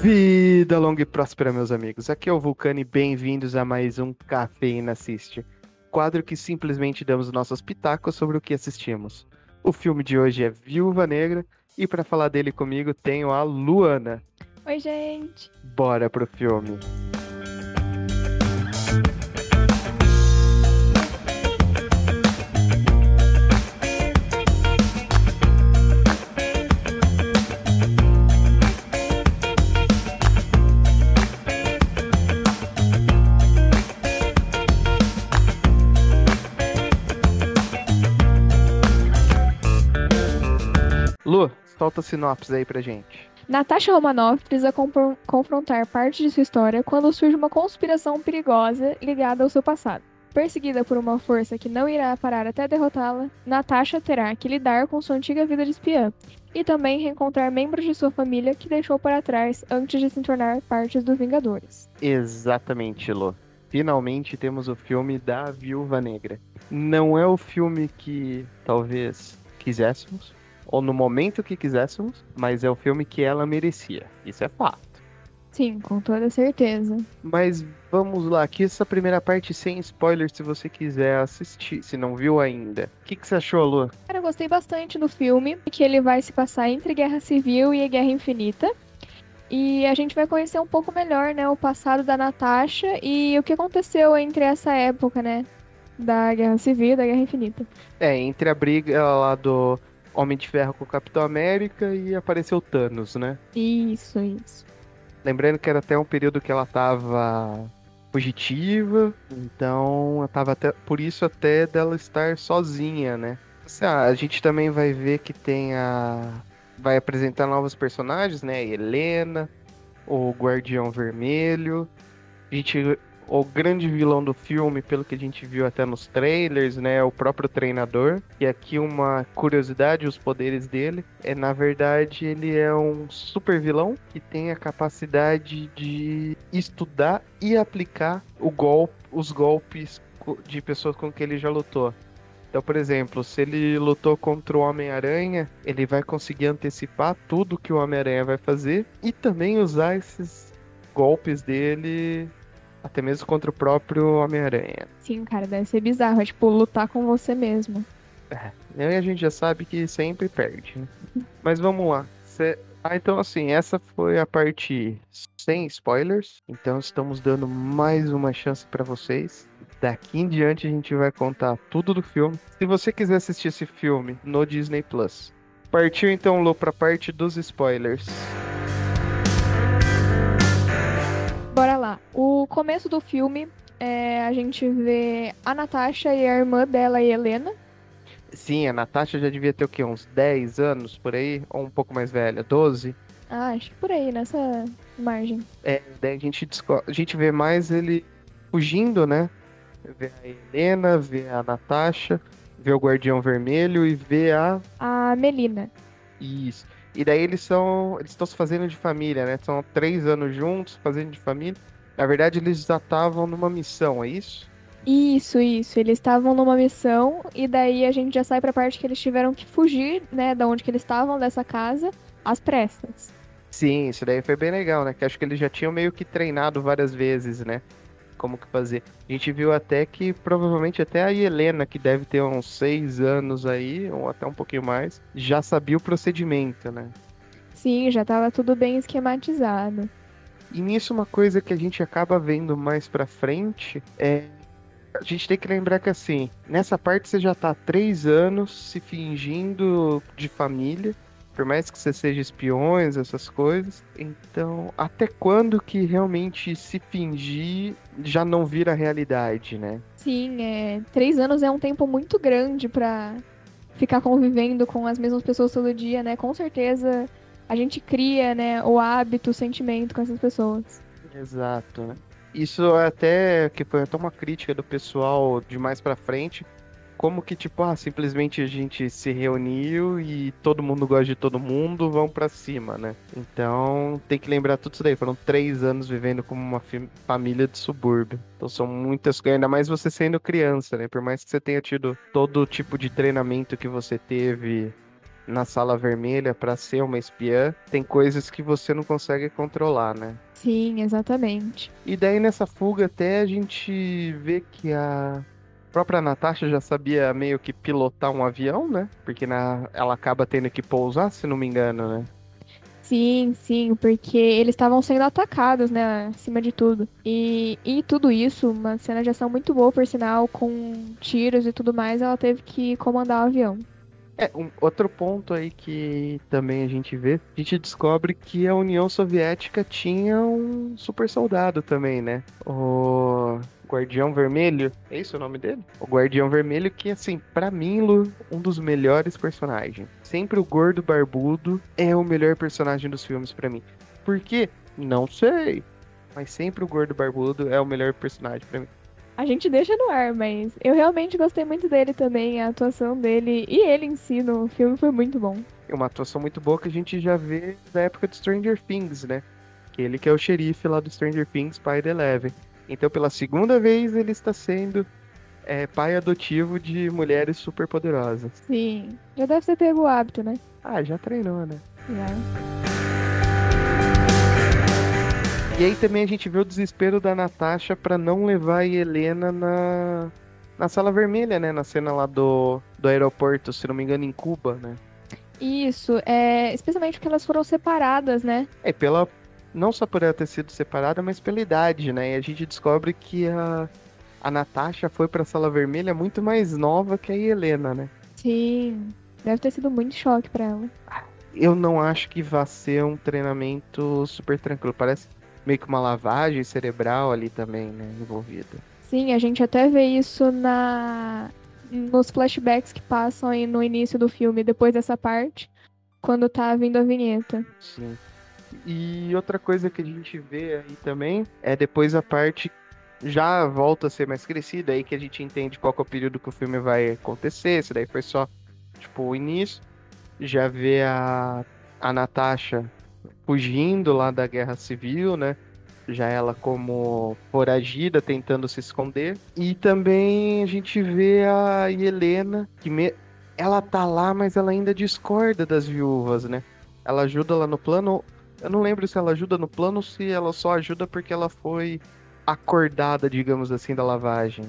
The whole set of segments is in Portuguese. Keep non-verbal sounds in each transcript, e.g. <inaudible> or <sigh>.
Vida longa e próspera, meus amigos. Aqui é o Vulcano e bem-vindos a mais um Cafeína Assiste. Quadro que simplesmente damos nossos pitacos sobre o que assistimos. O filme de hoje é Viúva Negra e para falar dele comigo tenho a Luana. Oi, gente. Bora pro filme. Lu, solta a sinopse aí pra gente. Natasha Romanoff precisa confrontar parte de sua história quando surge uma conspiração perigosa ligada ao seu passado. Perseguida por uma força que não irá parar até derrotá-la, Natasha terá que lidar com sua antiga vida de espiã e também reencontrar membros de sua família que deixou para trás antes de se tornar parte dos Vingadores. Exatamente, Lu. Finalmente temos o filme da Viúva Negra. Não é o filme que talvez quiséssemos, ou no momento que quiséssemos, mas é o filme que ela merecia. Isso é fato. Sim, com toda certeza. Mas vamos lá, aqui essa primeira parte sem spoilers, se você quiser assistir, se não viu ainda. O que, que você achou, Lu? Cara, eu gostei bastante do filme, que ele vai se passar entre Guerra Civil e Guerra Infinita. E a gente vai conhecer um pouco melhor, né, o passado da Natasha e o que aconteceu entre essa época, né, da Guerra Civil e da Guerra Infinita. É, entre a briga lá do Homem de Ferro com o Capitão América e apareceu Thanos, né? Isso, isso. Lembrando que era até um período que ela tava fugitiva, então tava até por isso até dela estar sozinha, né? Assim, ah, a gente também vai ver que tem a vai apresentar novos personagens, né? Helena, o Guardião Vermelho. A gente o grande vilão do filme, pelo que a gente viu até nos trailers, né, é o próprio treinador. E aqui uma curiosidade, os poderes dele é na verdade ele é um super vilão que tem a capacidade de estudar e aplicar o os golpes de pessoas com que ele já lutou. Então, por exemplo, se ele lutou contra o Homem-Aranha, ele vai conseguir antecipar tudo que o Homem-Aranha vai fazer e também usar esses golpes dele até mesmo contra o próprio Homem-Aranha. Sim, cara, deve ser bizarro, é tipo lutar com você mesmo. E aí a gente já sabe que sempre perde, né? Mas vamos lá. Cê- Ah, então assim, essa foi a parte sem spoilers. Então estamos dando mais uma chance pra vocês. Daqui em diante a gente vai contar tudo do filme. Se você quiser assistir esse filme no Disney Plus. Partiu então, Lu, pra parte dos spoilers. Começo do filme, é, a gente vê a Natasha e a irmã dela, a Helena. Sim, a Natasha já devia ter o quê? Uns 10 anos por aí? Ou um pouco mais velha? 12? Ah, acho que por aí, nessa margem. É, daí a gente, a gente vê mais ele fugindo, né? Vê a Helena, vê a Natasha, vê o Guardião Vermelho e vê a. A Melina. Isso. E daí eles são. Eles estão se fazendo de família, né? São três anos juntos, fazendo de família. Na verdade, eles já estavam numa missão, é isso? Isso, isso. Eles estavam numa missão e daí a gente já sai pra parte que eles tiveram que fugir, né, da onde que eles estavam, dessa casa, às pressas. Sim, isso daí foi bem legal, né? Que acho que eles já tinham meio que treinado várias vezes, né? Como que fazer. A gente viu até que provavelmente até a Helena, que deve ter uns seis anos aí, ou até um pouquinho mais, já sabia o procedimento, né? Sim, já tava tudo bem esquematizado. E nisso uma coisa que a gente acaba vendo mais pra frente é. A gente tem que lembrar que assim, nessa parte você já tá há três anos se fingindo de família. Por mais que você seja espiões, essas coisas. Então, até quando que realmente se fingir já não vira realidade, né? Sim, é, três anos é um tempo muito grande pra ficar convivendo com as mesmas pessoas todo dia, né? Com certeza a gente cria, né, o hábito, o sentimento com essas pessoas. Exato, né? Isso é até que foi até uma crítica do pessoal de mais pra frente, como que tipo, ah, simplesmente a gente se reuniu e todo mundo gosta de todo mundo, vão pra cima, né? Então tem que lembrar tudo isso daí. Foram três anos vivendo como uma família de subúrbio. Então são muitas coisas, ainda mais você sendo criança, né? Por mais que você tenha tido todo tipo de treinamento que você teve na sala vermelha para ser uma espiã, tem coisas que você não consegue controlar, né? Sim, exatamente. E daí nessa fuga até a gente vê que a própria Natasha já sabia meio que pilotar um avião, né? Porque na... ela acaba tendo que pousar, se não me engano, né? Sim, sim, porque eles estavam sendo atacados, né, acima de tudo. E, e tudo isso, uma cena de ação muito boa, por sinal, com tiros e tudo mais, ela teve que comandar o avião. É, um outro ponto aí que também a gente vê, a gente descobre que a União Soviética tinha um super soldado também, né? O Guardião Vermelho, é isso o nome dele? O Guardião Vermelho, que assim, para mim, Lu, um dos melhores personagens. Sempre o gordo barbudo é o melhor personagem dos filmes para mim. Por quê? Não sei. Mas sempre o gordo barbudo é o melhor personagem para mim. A gente deixa no ar, mas eu realmente gostei muito dele também, a atuação dele e ele em si no filme foi muito bom. É uma atuação muito boa que a gente já vê da época de Stranger Things, né? Que ele que é o xerife lá do Stranger Things, pai da Eleven. Então, pela segunda vez, ele está sendo é, pai adotivo de mulheres super poderosas. Sim. Já deve ter pego o hábito, né? Ah, já treinou, né? Já. E aí também a gente vê o desespero da Natasha para não levar a Helena na, na sala vermelha, né? Na cena lá do, do aeroporto, se não me engano, em Cuba, né? Isso, é, especialmente porque elas foram separadas, né? É, pela, não só por ela ter sido separada, mas pela idade, né? E a gente descobre que a, a Natasha foi pra Sala Vermelha muito mais nova que a Helena, né? Sim. Deve ter sido muito choque para ela. Eu não acho que vá ser um treinamento super tranquilo. Parece meio que uma lavagem cerebral ali também, né? Envolvida. Sim, a gente até vê isso na nos flashbacks que passam aí no início do filme, depois dessa parte, quando tá vindo a vinheta. Sim. E outra coisa que a gente vê aí também é depois a parte já volta a ser mais crescida, aí que a gente entende qual é o período que o filme vai acontecer, se daí foi só, tipo, o início. Já vê a, a Natasha fugindo lá da guerra civil, né? Já ela como foragida, tentando se esconder. E também a gente vê a Helena, que me... ela tá lá, mas ela ainda discorda das viúvas, né? Ela ajuda lá no plano, eu não lembro se ela ajuda no plano ou se ela só ajuda porque ela foi acordada, digamos assim, da lavagem.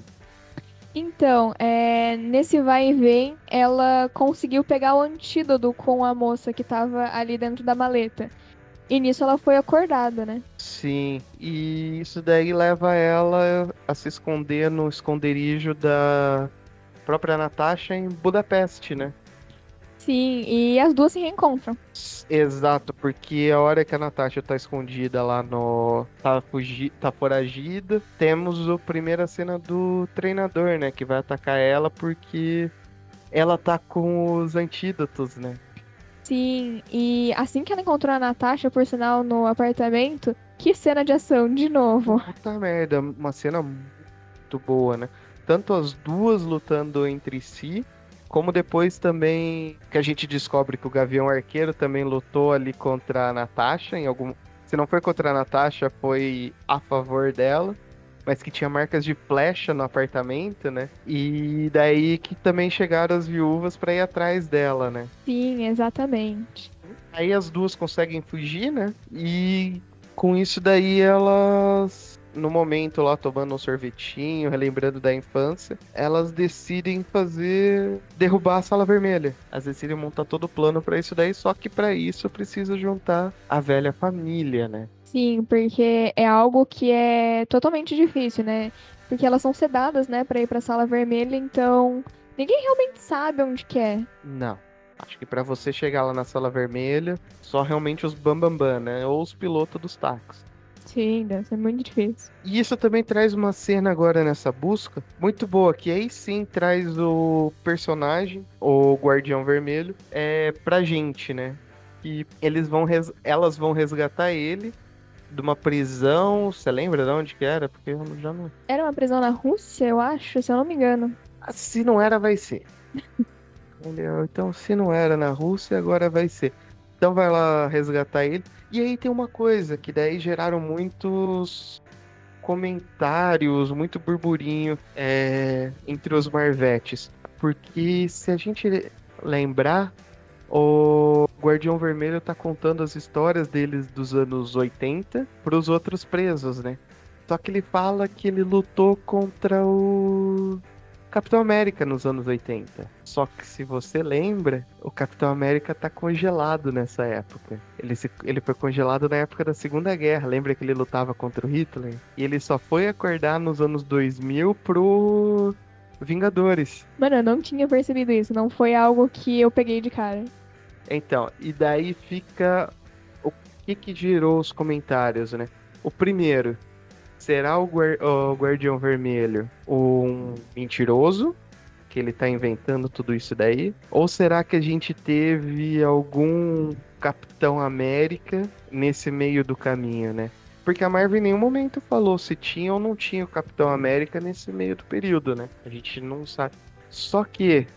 Então, é, nesse vai e vem, ela conseguiu pegar o antídoto com a moça que tava ali dentro da maleta. E nisso ela foi acordada, né? Sim, e isso daí leva ela a se esconder no esconderijo da própria Natasha em Budapeste, né? Sim, e as duas se reencontram. Exato, porque a hora que a Natasha tá escondida lá no. tá, fugi... tá foragida, temos a primeira cena do treinador, né? Que vai atacar ela porque ela tá com os antídotos, né? Sim, e assim que ela encontrou a Natasha, por sinal, no apartamento, que cena de ação, de novo. Puta merda, uma cena muito boa, né? Tanto as duas lutando entre si, como depois também que a gente descobre que o Gavião Arqueiro também lutou ali contra a Natasha em algum. Se não foi contra a Natasha, foi a favor dela. Mas que tinha marcas de flecha no apartamento, né? E daí que também chegaram as viúvas para ir atrás dela, né? Sim, exatamente. Aí as duas conseguem fugir, né? E com isso daí elas no momento lá tomando um sorvetinho, relembrando da infância, elas decidem fazer derrubar a sala vermelha. Elas decidem montar todo o plano para isso daí, só que para isso precisa juntar a velha família, né? Sim, porque é algo que é totalmente difícil, né? Porque elas são sedadas, né, para ir para a sala vermelha, então ninguém realmente sabe onde que é. Não. Acho que para você chegar lá na sala vermelha, só realmente os bambambam, bam, bam, né? Ou os pilotos dos táxis. Sim, deve ser muito difícil. E isso também traz uma cena agora nessa busca muito boa, que aí sim traz o personagem, o Guardião Vermelho, é, pra gente, né? E eles vão res... elas vão resgatar ele de uma prisão. Você lembra de onde que era? Porque eu já não. Era uma prisão na Rússia, eu acho, se eu não me engano. Ah, se não era, vai ser. <laughs> Entendeu? Então, se não era na Rússia, agora vai ser. Então vai lá resgatar ele. E aí tem uma coisa que daí geraram muitos comentários, muito burburinho é, entre os Marvetes. Porque se a gente lembrar, o Guardião Vermelho tá contando as histórias deles dos anos 80 pros outros presos, né? Só que ele fala que ele lutou contra o Capitão América nos anos 80. Só que se você lembra, o Capitão América tá congelado nessa época. Ele, se, ele foi congelado na época da Segunda Guerra. Lembra que ele lutava contra o Hitler? E ele só foi acordar nos anos 2000 pro Vingadores. Mano, eu não tinha percebido isso. Não foi algo que eu peguei de cara. Então, e daí fica o que que gerou os comentários, né? O primeiro, será o, o Guardião Vermelho um mentiroso? Que ele tá inventando tudo isso daí? Ou será que a gente teve algum Capitão América nesse meio do caminho, né? Porque a Marvel em nenhum momento falou se tinha ou não tinha o Capitão América nesse meio do período, né? A gente não sabe. Só que,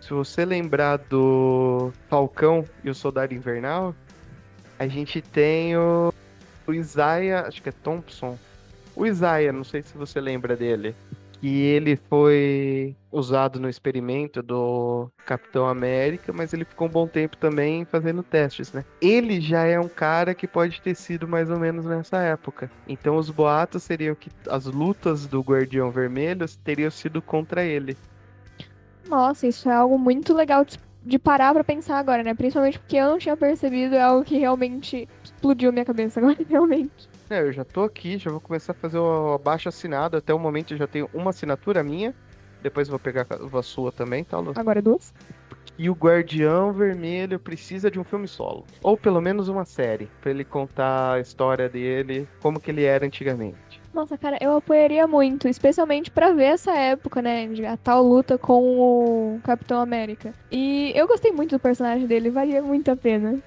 se você lembrar do Falcão e o Soldado Invernal, a gente tem o, o Isaiah, acho que é Thompson, o Isaiah, não sei se você lembra dele, que ele foi usado no experimento do Capitão América, mas ele ficou um bom tempo também fazendo testes, né? Ele já é um cara que pode ter sido mais ou menos nessa época. Então os boatos seriam que as lutas do Guardião Vermelho teriam sido contra ele. Nossa, isso é algo muito legal de parar pra pensar agora, né? Principalmente porque eu não tinha percebido, é algo que realmente explodiu minha cabeça agora, <laughs> realmente. É, eu já tô aqui, já vou começar a fazer o abaixo assinado. Até o momento eu já tenho uma assinatura minha. Depois vou pegar a sua também, tá, Lu? Agora duas. E o Guardião Vermelho precisa de um filme solo. Ou pelo menos uma série. Pra ele contar a história dele, como que ele era antigamente. Nossa, cara, eu apoiaria muito, especialmente para ver essa época, né? A tal luta com o Capitão América. E eu gostei muito do personagem dele, valia muito a pena.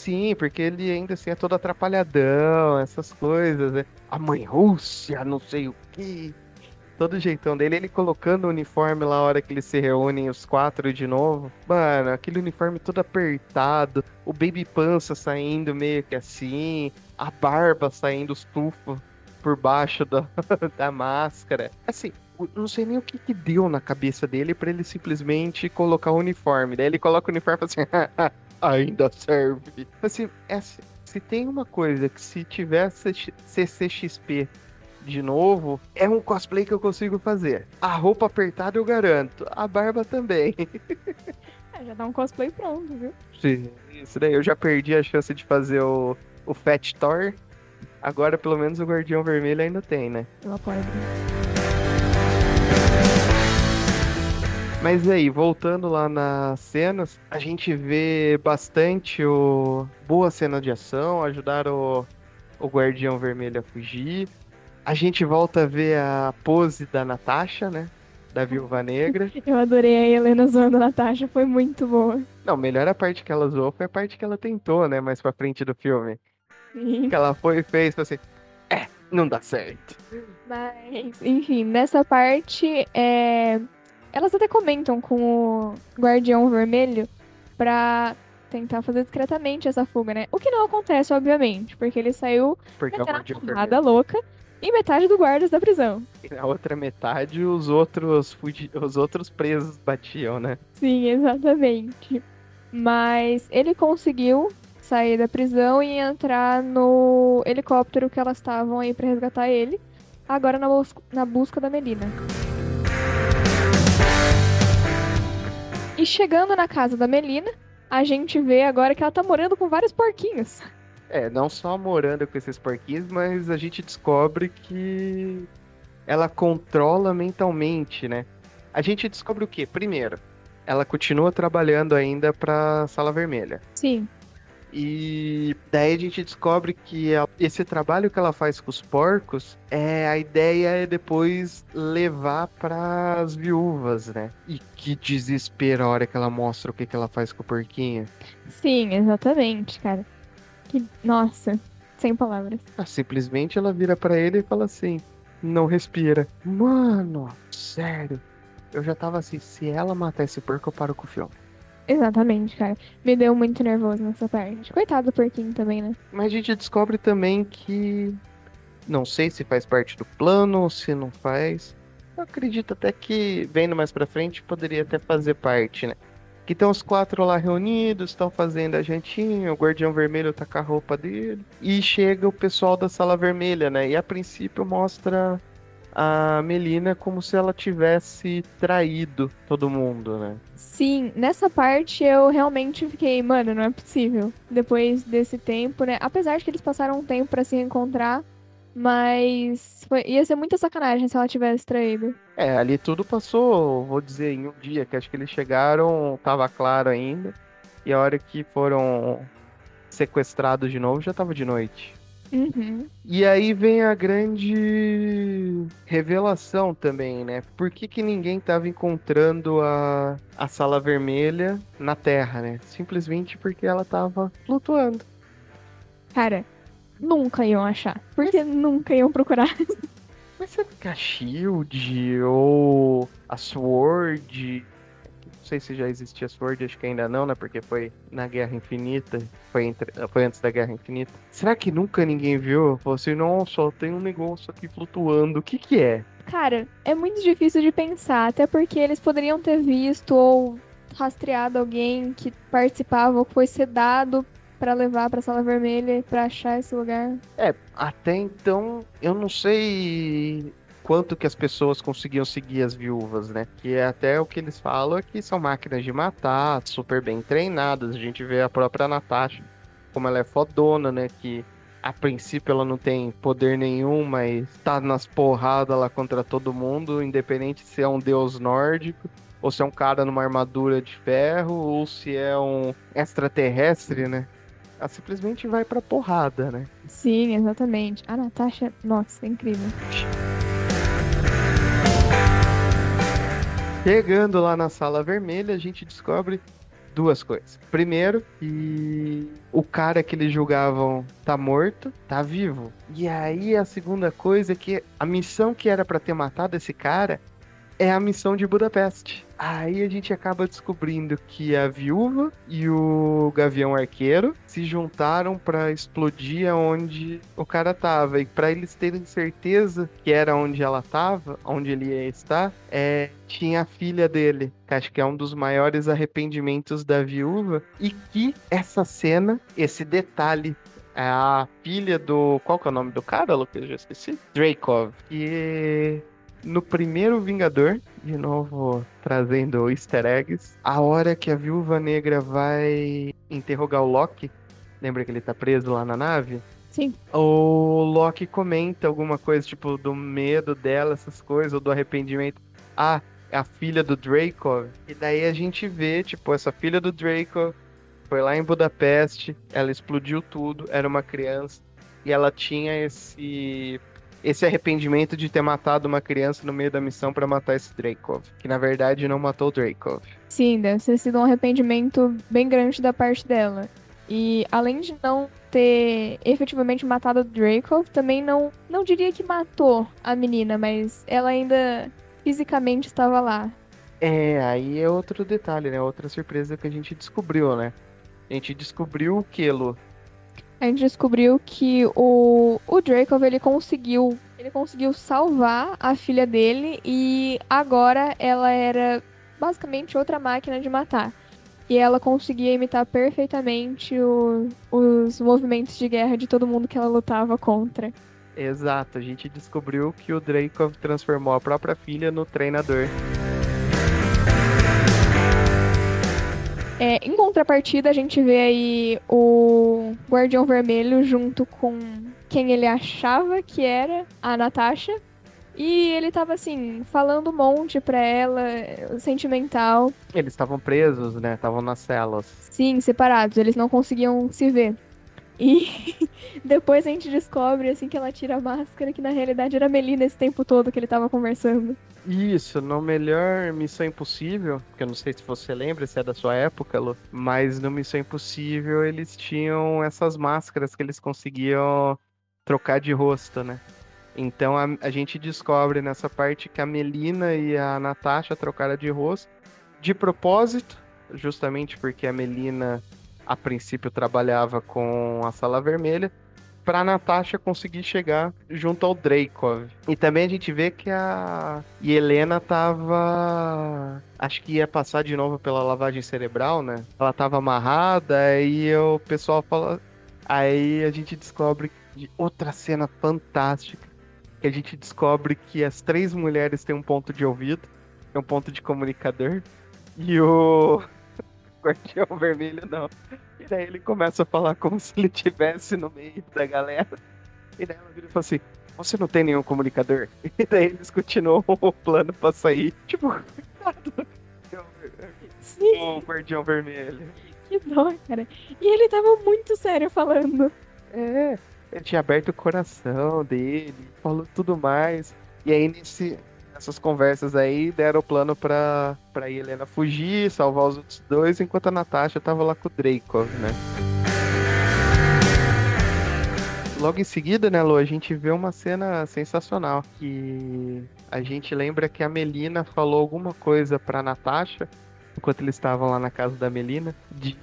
Sim, porque ele ainda assim é todo atrapalhadão, essas coisas, né? A mãe Rússia, não sei o que. Todo jeitão dele, ele colocando o uniforme lá a hora que eles se reúnem os quatro de novo. Mano, aquele uniforme todo apertado, o baby pança saindo meio que assim, a barba saindo os tufos por baixo da, <laughs> da máscara. Assim, não sei nem o que, que deu na cabeça dele para ele simplesmente colocar o uniforme. Daí ele coloca o uniforme assim: <laughs> ainda serve. Assim, é, se tem uma coisa que se tivesse CCXP de novo, é um cosplay que eu consigo fazer. A roupa apertada eu garanto, a barba também. <laughs> É, já dá um cosplay pronto, viu? Sim, isso daí eu já perdi a chance de fazer o, o Fat Thor. Agora pelo menos o Guardião Vermelho ainda tem, né? Eu apoio. Mas aí, voltando lá nas cenas, a gente vê bastante o boa cena de ação, ajudar o, o Guardião Vermelho a fugir. A gente volta a ver a pose da Natasha, né? Da Viúva Negra. <laughs> Eu adorei a Helena zoando a Natasha, foi muito boa. Não, melhor a parte que ela zoou foi a parte que ela tentou, né? Mais pra frente do filme. Sim. Que ela foi e fez, assim, é, não dá certo. Mas, enfim, nessa parte, é elas até comentam com o Guardião Vermelho pra tentar fazer discretamente essa fuga, né? O que não acontece, obviamente, porque ele saiu porque naquela porrada louca e metade do guardas da prisão. E na outra metade, os outros, os outros presos batiam, né? Sim, exatamente. Mas ele conseguiu sair da prisão e entrar no helicóptero que elas estavam aí para resgatar ele, agora na, bus na busca da Melina. E chegando na casa da Melina, a gente vê agora que ela tá morando com vários porquinhos. É, não só morando com esses porquinhos, mas a gente descobre que ela controla mentalmente, né? A gente descobre o quê? Primeiro, ela continua trabalhando ainda pra Sala Vermelha. Sim. E daí a gente descobre que esse trabalho que ela faz com os porcos, é a ideia é depois levar para as viúvas, né? E que desespero a hora que ela mostra o que, que ela faz com o porquinho. Sim, exatamente, cara. Que nossa, sem palavras. Ah, simplesmente ela vira para ele e fala assim: "Não respira". Mano, sério. Eu já tava assim, se ela matar esse porco, eu paro com o filme. Exatamente, cara. Me deu muito nervoso nessa parte. Coitado do porquinho também, né? Mas a gente descobre também que. Não sei se faz parte do plano se não faz. Eu acredito até que, vendo mais pra frente, poderia até fazer parte, né? que estão os quatro lá reunidos, estão fazendo a jantinha, o guardião vermelho tá com a roupa dele. E chega o pessoal da sala vermelha, né? E a princípio mostra a Melina como se ela tivesse traído todo mundo, né? Sim, nessa parte eu realmente fiquei, mano, não é possível. Depois desse tempo, né? Apesar de que eles passaram um tempo para se reencontrar, mas foi, ia ser muita sacanagem se ela tivesse traído. É, ali tudo passou, vou dizer, em um dia, que acho que eles chegaram, tava claro ainda. E a hora que foram sequestrados de novo, já tava de noite. Uhum. E aí vem a grande revelação também, né? Por que, que ninguém tava encontrando a, a sala vermelha na Terra, né? Simplesmente porque ela tava flutuando. Cara, nunca iam achar. Porque nunca iam procurar. Mas será que a Shield ou a Sword sei se já existia Sword, acho que ainda não, né? Porque foi na Guerra Infinita, foi, entre, foi antes da Guerra Infinita. Será que nunca ninguém viu? Falou assim, não, só tem um negócio aqui flutuando, o que que é? Cara, é muito difícil de pensar, até porque eles poderiam ter visto ou rastreado alguém que participava ou foi sedado para levar para sala vermelha para achar esse lugar. É, até então eu não sei quanto que as pessoas conseguiam seguir as viúvas, né? Que é até o que eles falam é que são máquinas de matar, super bem treinadas. A gente vê a própria Natasha, como ela é fodona, né? Que a princípio ela não tem poder nenhum, mas tá nas porradas lá contra todo mundo, independente se é um deus nórdico, ou se é um cara numa armadura de ferro, ou se é um extraterrestre, né? Ela simplesmente vai pra porrada, né? Sim, exatamente. A Natasha, nossa, é incrível. Chegando lá na sala vermelha, a gente descobre duas coisas. Primeiro, que o cara que eles julgavam tá morto, tá vivo. E aí a segunda coisa é que a missão que era para ter matado esse cara é a missão de Budapeste. Aí a gente acaba descobrindo que a viúva e o Gavião Arqueiro se juntaram para explodir onde o cara tava. E para eles terem certeza que era onde ela tava, onde ele ia estar, é, tinha a filha dele, que acho que é um dos maiores arrependimentos da viúva. E que essa cena, esse detalhe é a filha do. Qual que é o nome do cara, Lucas? Eu já esqueci. Dracov. Que no primeiro Vingador, de novo trazendo easter eggs, a hora que a Viúva Negra vai interrogar o Loki, lembra que ele tá preso lá na nave? Sim. O Loki comenta alguma coisa, tipo, do medo dela, essas coisas, ou do arrependimento. Ah, é a filha do Draco. E daí a gente vê, tipo, essa filha do Draco foi lá em Budapeste, ela explodiu tudo, era uma criança, e ela tinha esse esse arrependimento de ter matado uma criança no meio da missão para matar esse Dracov, que na verdade não matou o Dracov. Sim, deve ter sido um arrependimento bem grande da parte dela. E além de não ter efetivamente matado o Dracov, também não, não diria que matou a menina, mas ela ainda fisicamente estava lá. É, aí é outro detalhe, né? Outra surpresa que a gente descobriu, né? A gente descobriu que, Lu, a gente descobriu que o, o Dracov, ele conseguiu, ele conseguiu salvar a filha dele e agora ela era basicamente outra máquina de matar. E ela conseguia imitar perfeitamente o, os movimentos de guerra de todo mundo que ela lutava contra. Exato, a gente descobriu que o Dracov transformou a própria filha no treinador. É, em contrapartida, a gente vê aí o Guardião Vermelho junto com quem ele achava que era a Natasha. E ele tava assim, falando um monte pra ela, sentimental. Eles estavam presos, né? Estavam nas celas. Sim, separados, eles não conseguiam se ver. E <laughs> depois a gente descobre, assim, que ela tira a máscara, que na realidade era a Melina esse tempo todo que ele tava conversando. Isso, no melhor Missão Impossível, que eu não sei se você lembra, se é da sua época, Lu, mas no Missão Impossível eles tinham essas máscaras que eles conseguiam trocar de rosto, né? Então a, a gente descobre nessa parte que a Melina e a Natasha trocaram de rosto de propósito, justamente porque a Melina a princípio trabalhava com a Sala Vermelha pra Natasha conseguir chegar junto ao Dreykov. E também a gente vê que a Helena tava. Acho que ia passar de novo pela lavagem cerebral, né? Ela tava amarrada, aí o pessoal fala. Aí a gente descobre outra cena fantástica. Que a gente descobre que as três mulheres têm um ponto de ouvido, tem um ponto de comunicador. E o Guardião <laughs> Vermelho não. E daí ele começa a falar como se ele estivesse no meio da galera. E daí ela vira e fala assim: Você não tem nenhum comunicador? <laughs> E daí eles continuam <laughs> o plano pra sair. Tipo, Sim. o Guardião Vermelho. Que dó, cara. E ele tava muito sério falando. É, ele tinha aberto o coração dele, falou tudo mais. E aí, nesse, nessas conversas aí, deram o plano pra, pra Helena fugir, salvar os outros dois, enquanto a Natasha tava lá com o Draco, né? Logo em seguida, né, Lu, a gente vê uma cena sensacional, que a gente lembra que a Melina falou alguma coisa pra Natasha, enquanto eles estavam lá na casa da Melina, de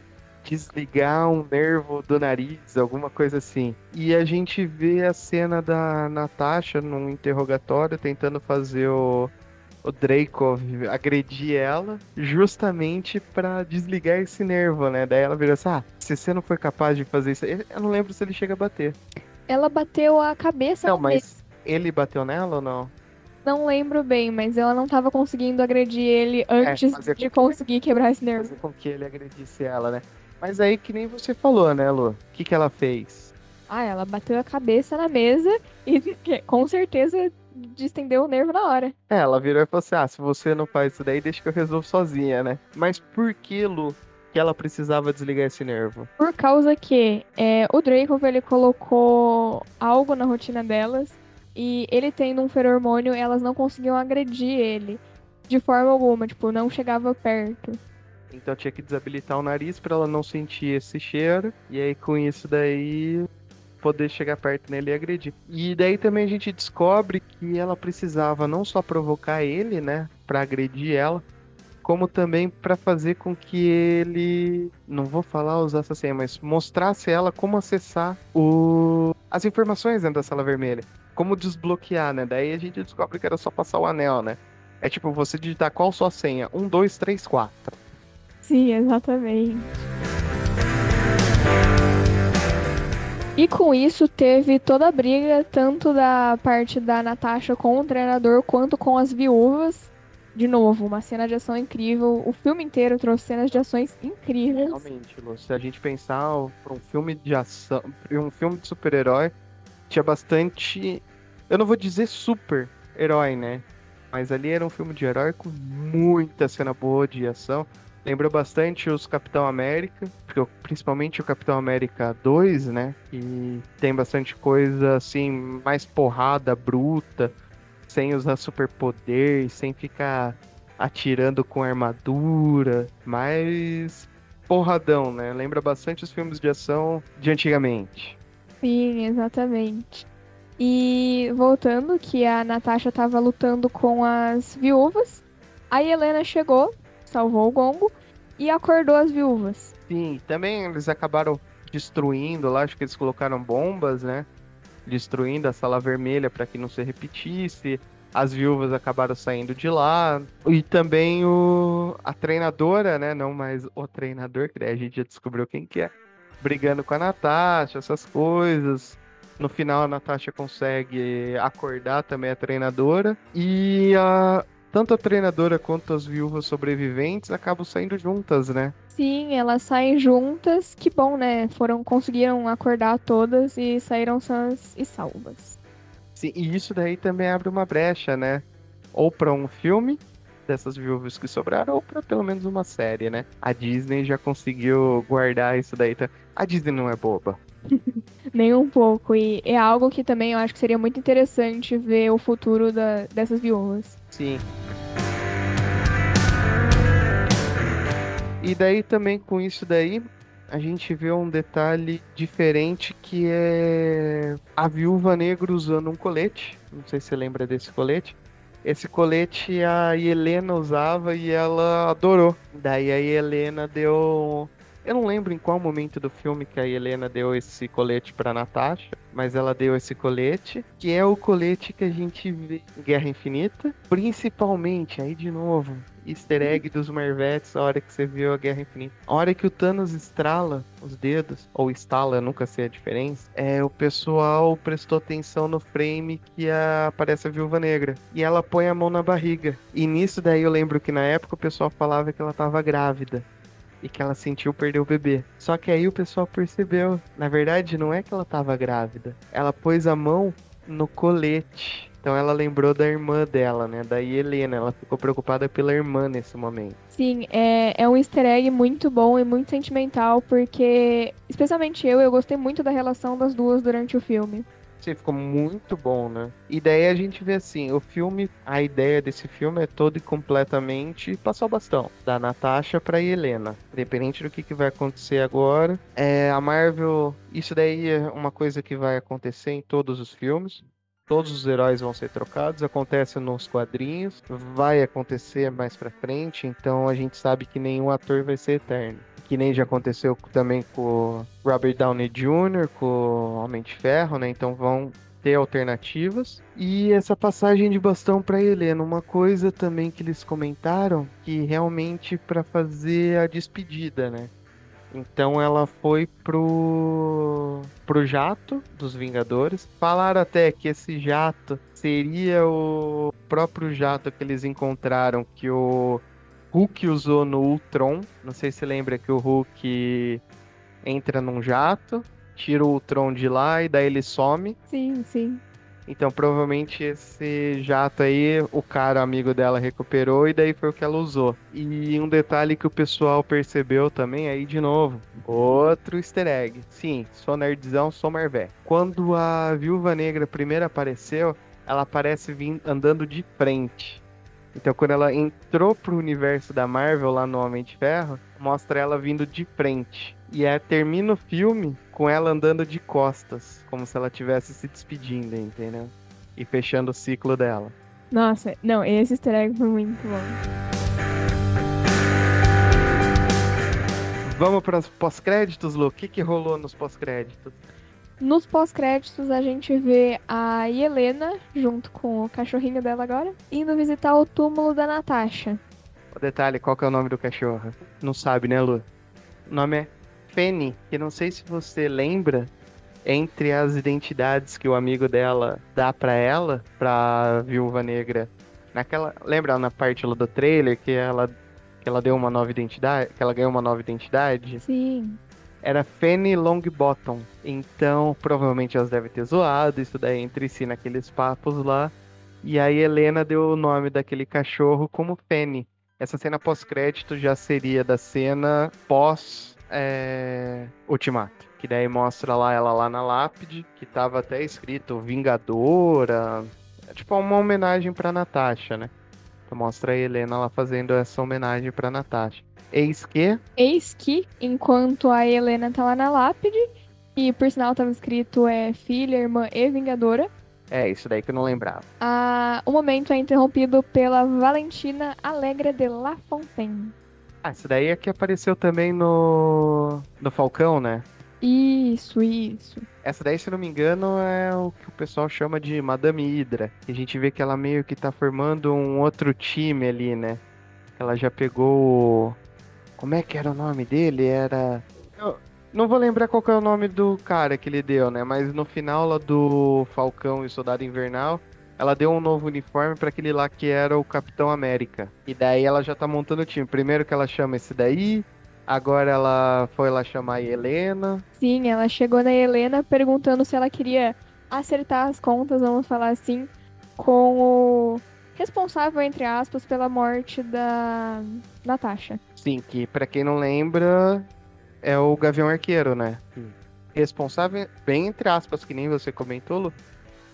desligar um nervo do nariz, alguma coisa assim. E a gente vê a cena da Natasha num interrogatório tentando fazer o, o Draco agredir ela, justamente para desligar esse nervo, né? Daí ela vira assim: ah, se você não for capaz de fazer isso, eu não lembro se ele chega a bater. Ela bateu a cabeça Não, mas ele bateu nela ou não? Não lembro bem, mas ela não tava conseguindo agredir ele antes fazer de conseguir quebrar esse nervo. Fazer com que ele agredisse ela, né? Mas aí que nem você falou, né, Lu? O que, que ela fez? Ah, ela bateu a cabeça na mesa e com certeza distendeu o nervo na hora. É, ela virou e falou assim: ah, se você não faz isso daí, deixa que eu resolvo sozinha, né? Mas por que, Lu, que ela precisava desligar esse nervo? Por causa que é, o Draco ele colocou algo na rotina delas e ele tendo um feromônio, elas não conseguiam agredir ele de forma alguma, tipo, não chegava perto. Então tinha que desabilitar o nariz pra ela não sentir esse cheiro. E aí com isso daí poder chegar perto nele e agredir. E daí também a gente descobre que ela precisava não só provocar ele, né, Pra agredir ela, como também pra fazer com que ele, não vou falar usasse assim, mas mostrasse ela como acessar o as informações dentro da sala vermelha, como desbloquear, né? Daí a gente descobre que era só passar o anel, né? É tipo você digitar qual sua senha, um, dois, três, quatro. Sim, exatamente. E com isso teve toda a briga, tanto da parte da Natasha com o treinador, quanto com as viúvas. De novo, uma cena de ação incrível. O filme inteiro trouxe cenas de ações incríveis. Realmente, Lu, se a gente pensar para um filme de ação, um filme de super-herói, tinha bastante. Eu não vou dizer super-herói, né? Mas ali era um filme de herói com muita cena boa de ação. Lembra bastante os Capitão América, porque principalmente o Capitão América 2, né? Que tem bastante coisa assim, mais porrada, bruta, sem usar superpoder, sem ficar atirando com armadura, mais porradão, né? Lembra bastante os filmes de ação de antigamente. Sim, exatamente. E voltando, que a Natasha tava lutando com as viúvas, a Helena chegou, salvou o Gongo e acordou as viúvas. Sim, também eles acabaram destruindo lá, acho que eles colocaram bombas, né? Destruindo a sala vermelha para que não se repetisse. As viúvas acabaram saindo de lá. E também o a treinadora, né? Não mais o treinador, que a gente já descobriu quem que é. Brigando com a Natasha, essas coisas. No final a Natasha consegue acordar também a treinadora. E a, tanto a treinadora quanto as viúvas sobreviventes acabam saindo juntas, né? Sim, elas saem juntas. Que bom, né? Foram conseguiram acordar todas e saíram sãs e salvas. Sim, e isso daí também abre uma brecha, né? Ou pra um filme dessas viúvas que sobraram, ou pra pelo menos uma série, né? A Disney já conseguiu guardar isso daí. tá? A Disney não é boba. <laughs> Nem um pouco. E é algo que também eu acho que seria muito interessante ver o futuro da- dessas viúvas. Sim. E daí também com isso daí, a gente vê um detalhe diferente que é a viúva negra usando um colete. Não sei se você lembra desse colete. Esse colete a Helena usava e ela adorou. Daí a Helena deu Eu não lembro em qual momento do filme que a Helena deu esse colete pra Natasha, mas ela deu esse colete, que é o colete que a gente vê em Guerra Infinita. Principalmente, aí de novo, easter egg dos Marvetes a hora que você viu a Guerra Infinita. A hora que o Thanos estrala os dedos, ou estala, nunca sei a diferença, é o pessoal prestou atenção no frame que a, aparece a Viúva Negra. E ela põe a mão na barriga. E nisso daí eu lembro que na época o pessoal falava que ela tava grávida e que ela sentiu perder o bebê. Só que aí o pessoal percebeu, na verdade não é que ela tava grávida, ela pôs a mão no colete. Então ela lembrou da irmã dela, né? Da Helena. Ela ficou preocupada pela irmã nesse momento. Sim, é, é um easter egg muito bom e muito sentimental, porque, especialmente eu, eu gostei muito da relação das duas durante o filme. Ficou muito bom, né? E daí a gente vê assim, o filme, a ideia desse filme é todo e completamente passar o bastão da Natasha pra Helena. Independente do que, que vai acontecer agora. É, a Marvel, isso daí é uma coisa que vai acontecer em todos os filmes. Todos os heróis vão ser trocados, acontece nos quadrinhos, vai acontecer mais pra frente, então a gente sabe que nenhum ator vai ser eterno que nem já aconteceu também com Robert Downey Jr., com Homem de Ferro, né? Então vão ter alternativas. E essa passagem de bastão para Helena, uma coisa também que eles comentaram, que realmente para fazer a despedida, né? Então ela foi pro pro jato dos Vingadores. Falaram até que esse jato seria o próprio jato que eles encontraram que o Hulk usou no Ultron. Não sei se lembra que o Hulk entra num jato, tira o Ultron de lá e daí ele some. Sim, sim. Então provavelmente esse jato aí, o cara amigo dela recuperou e daí foi o que ela usou. E um detalhe que o pessoal percebeu também aí de novo, outro easter egg. Sim, sou nerdzão, sou Marvé. Quando a Viúva Negra primeiro apareceu, ela aparece vindo, andando de frente. Então, quando ela entrou pro universo da Marvel lá no Homem de Ferro, mostra ela vindo de frente. E é, termina o filme com ela andando de costas, como se ela estivesse se despedindo, entendeu? E fechando o ciclo dela. Nossa, não, esse easter egg foi muito bom. Vamos para os pós-créditos, Lu? O que, que rolou nos pós-créditos? Nos pós-créditos, a gente vê a Helena, junto com o cachorrinho dela agora, indo visitar o túmulo da Natasha. O detalhe, qual que é o nome do cachorro? Não sabe, né, Lu? O nome é Fanny, que não sei se você lembra, entre as identidades que o amigo dela dá para ela, pra Viúva Negra, naquela, lembra na parte lá do trailer que ela que ela deu uma nova identidade, que ela ganhou uma nova identidade? Sim era Fanny Longbottom. Então, provavelmente elas devem ter zoado isso daí entre si naqueles papos lá. E aí Helena deu o nome daquele cachorro como Fanny. Essa cena pós-crédito já seria da cena pós é, Ultimato. Que daí mostra lá ela lá na lápide, que tava até escrito Vingadora. É tipo uma homenagem pra Natasha, né? Então mostra a Helena lá fazendo essa homenagem pra Natasha. Eis que. Eis que, enquanto a Helena tá lá na lápide, e por sinal tava escrito é filha, irmã e vingadora. É, isso daí que eu não lembrava. A... O momento é interrompido pela Valentina Alegre de La Fontaine. Ah, isso daí é que apareceu também no. no Falcão, né? Isso, isso. Essa daí, se não me engano, é o que o pessoal chama de Madame Hydra. E a gente vê que ela meio que tá formando um outro time ali, né? Ela já pegou como é que era o nome dele? Era. Eu não vou lembrar qual é o nome do cara que ele deu, né? Mas no final lá do Falcão e Soldado Invernal, ela deu um novo uniforme para aquele lá que era o Capitão América. E daí ela já tá montando o time. Primeiro que ela chama esse daí, agora ela foi lá chamar a Helena. Sim, ela chegou na Helena perguntando se ela queria acertar as contas, vamos falar assim, com o responsável, entre aspas, pela morte da Natasha. Sim, que para quem não lembra, é o Gavião Arqueiro, né? Responsável, bem entre aspas, que nem você comentou, Lu,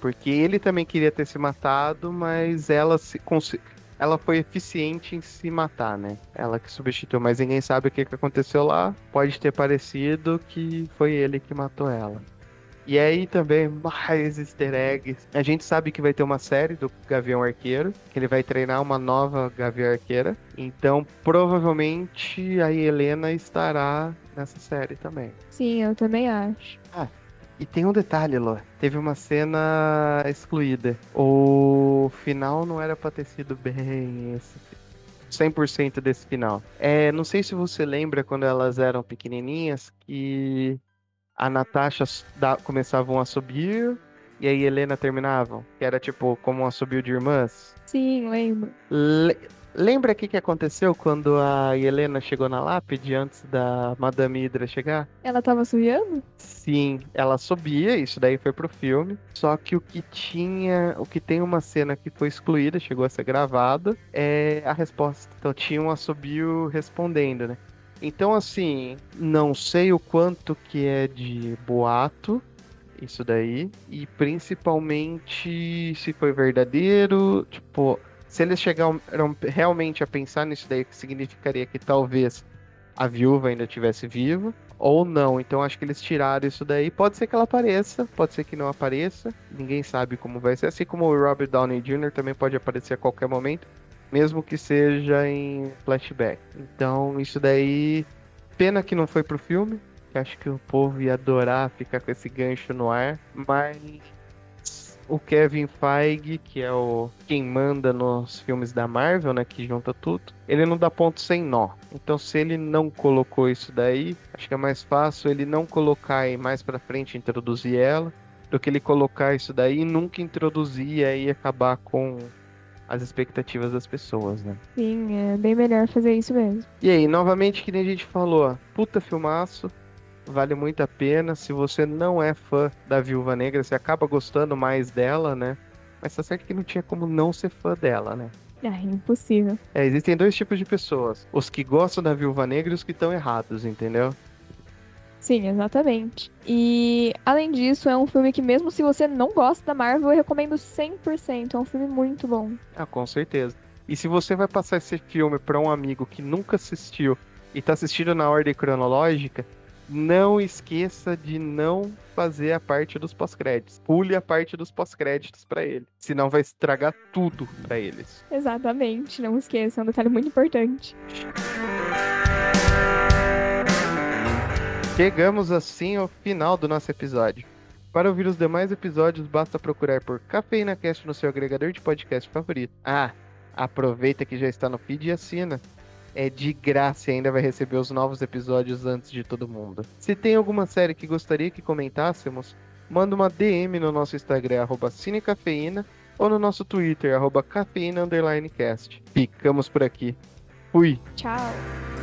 porque ele também queria ter se matado, mas ela se ela foi eficiente em se matar, né? Ela que substituiu, mas ninguém sabe o que, que aconteceu lá. Pode ter parecido que foi ele que matou ela. E aí também mais easter eggs. A gente sabe que vai ter uma série do Gavião Arqueiro, que ele vai treinar uma nova Gavião Arqueira. Então, provavelmente a Helena estará nessa série também. Sim, eu também acho. Ah, e tem um detalhe, Lô. Teve uma cena excluída. O final não era pra ter sido bem esse 100% desse final. É, não sei se você lembra quando elas eram pequenininhas que a Natasha da, começavam a subir e aí Helena terminavam, que era tipo como um assobio de irmãs. Sim, lembro. Le lembra o que, que aconteceu quando a Helena chegou na lápide antes da Madame Hydra chegar? Ela tava subindo? Sim, ela subia, isso daí foi pro filme. Só que o que tinha, o que tem uma cena que foi excluída, chegou a ser gravada, é a resposta. Então tinha um assobio respondendo, né? Então, assim, não sei o quanto que é de boato isso daí. E principalmente se foi verdadeiro. Tipo, se eles chegaram realmente a pensar nisso daí, que significaria que talvez a viúva ainda estivesse viva. Ou não, então acho que eles tiraram isso daí. Pode ser que ela apareça, pode ser que não apareça. Ninguém sabe como vai ser. Assim como o Robert Downey Jr. também pode aparecer a qualquer momento mesmo que seja em flashback. Então, isso daí. Pena que não foi pro filme. Que acho que o povo ia adorar ficar com esse gancho no ar. Mas o Kevin Feige, que é o quem manda nos filmes da Marvel, né, que junta tudo, ele não dá ponto sem nó. Então, se ele não colocou isso daí, acho que é mais fácil ele não colocar e mais para frente introduzir ela, do que ele colocar isso daí e nunca introduzir e aí acabar com as expectativas das pessoas, né? Sim, é bem melhor fazer isso mesmo. E aí, novamente, que nem a gente falou, puta filmaço, vale muito a pena. Se você não é fã da Viúva Negra, você acaba gostando mais dela, né? Mas tá certo que não tinha como não ser fã dela, né? É impossível. É, existem dois tipos de pessoas: os que gostam da Viúva Negra e os que estão errados, entendeu? Sim, exatamente. E além disso, é um filme que mesmo se você não gosta da Marvel, eu recomendo 100%. É um filme muito bom. Ah, com certeza. E se você vai passar esse filme para um amigo que nunca assistiu e tá assistindo na ordem cronológica, não esqueça de não fazer a parte dos pós-créditos. Pule a parte dos pós-créditos para ele, senão vai estragar tudo para eles. Exatamente, não esqueça, é um detalhe muito importante. Chegamos assim ao final do nosso episódio. Para ouvir os demais episódios, basta procurar por Cafeína Cast no seu agregador de podcast favorito. Ah, aproveita que já está no feed e assina. É de graça e ainda vai receber os novos episódios antes de todo mundo. Se tem alguma série que gostaria que comentássemos, manda uma DM no nosso Instagram, arroba Cinecafeína, ou no nosso Twitter, arroba cafeína_cast. Ficamos por aqui. Fui! Tchau!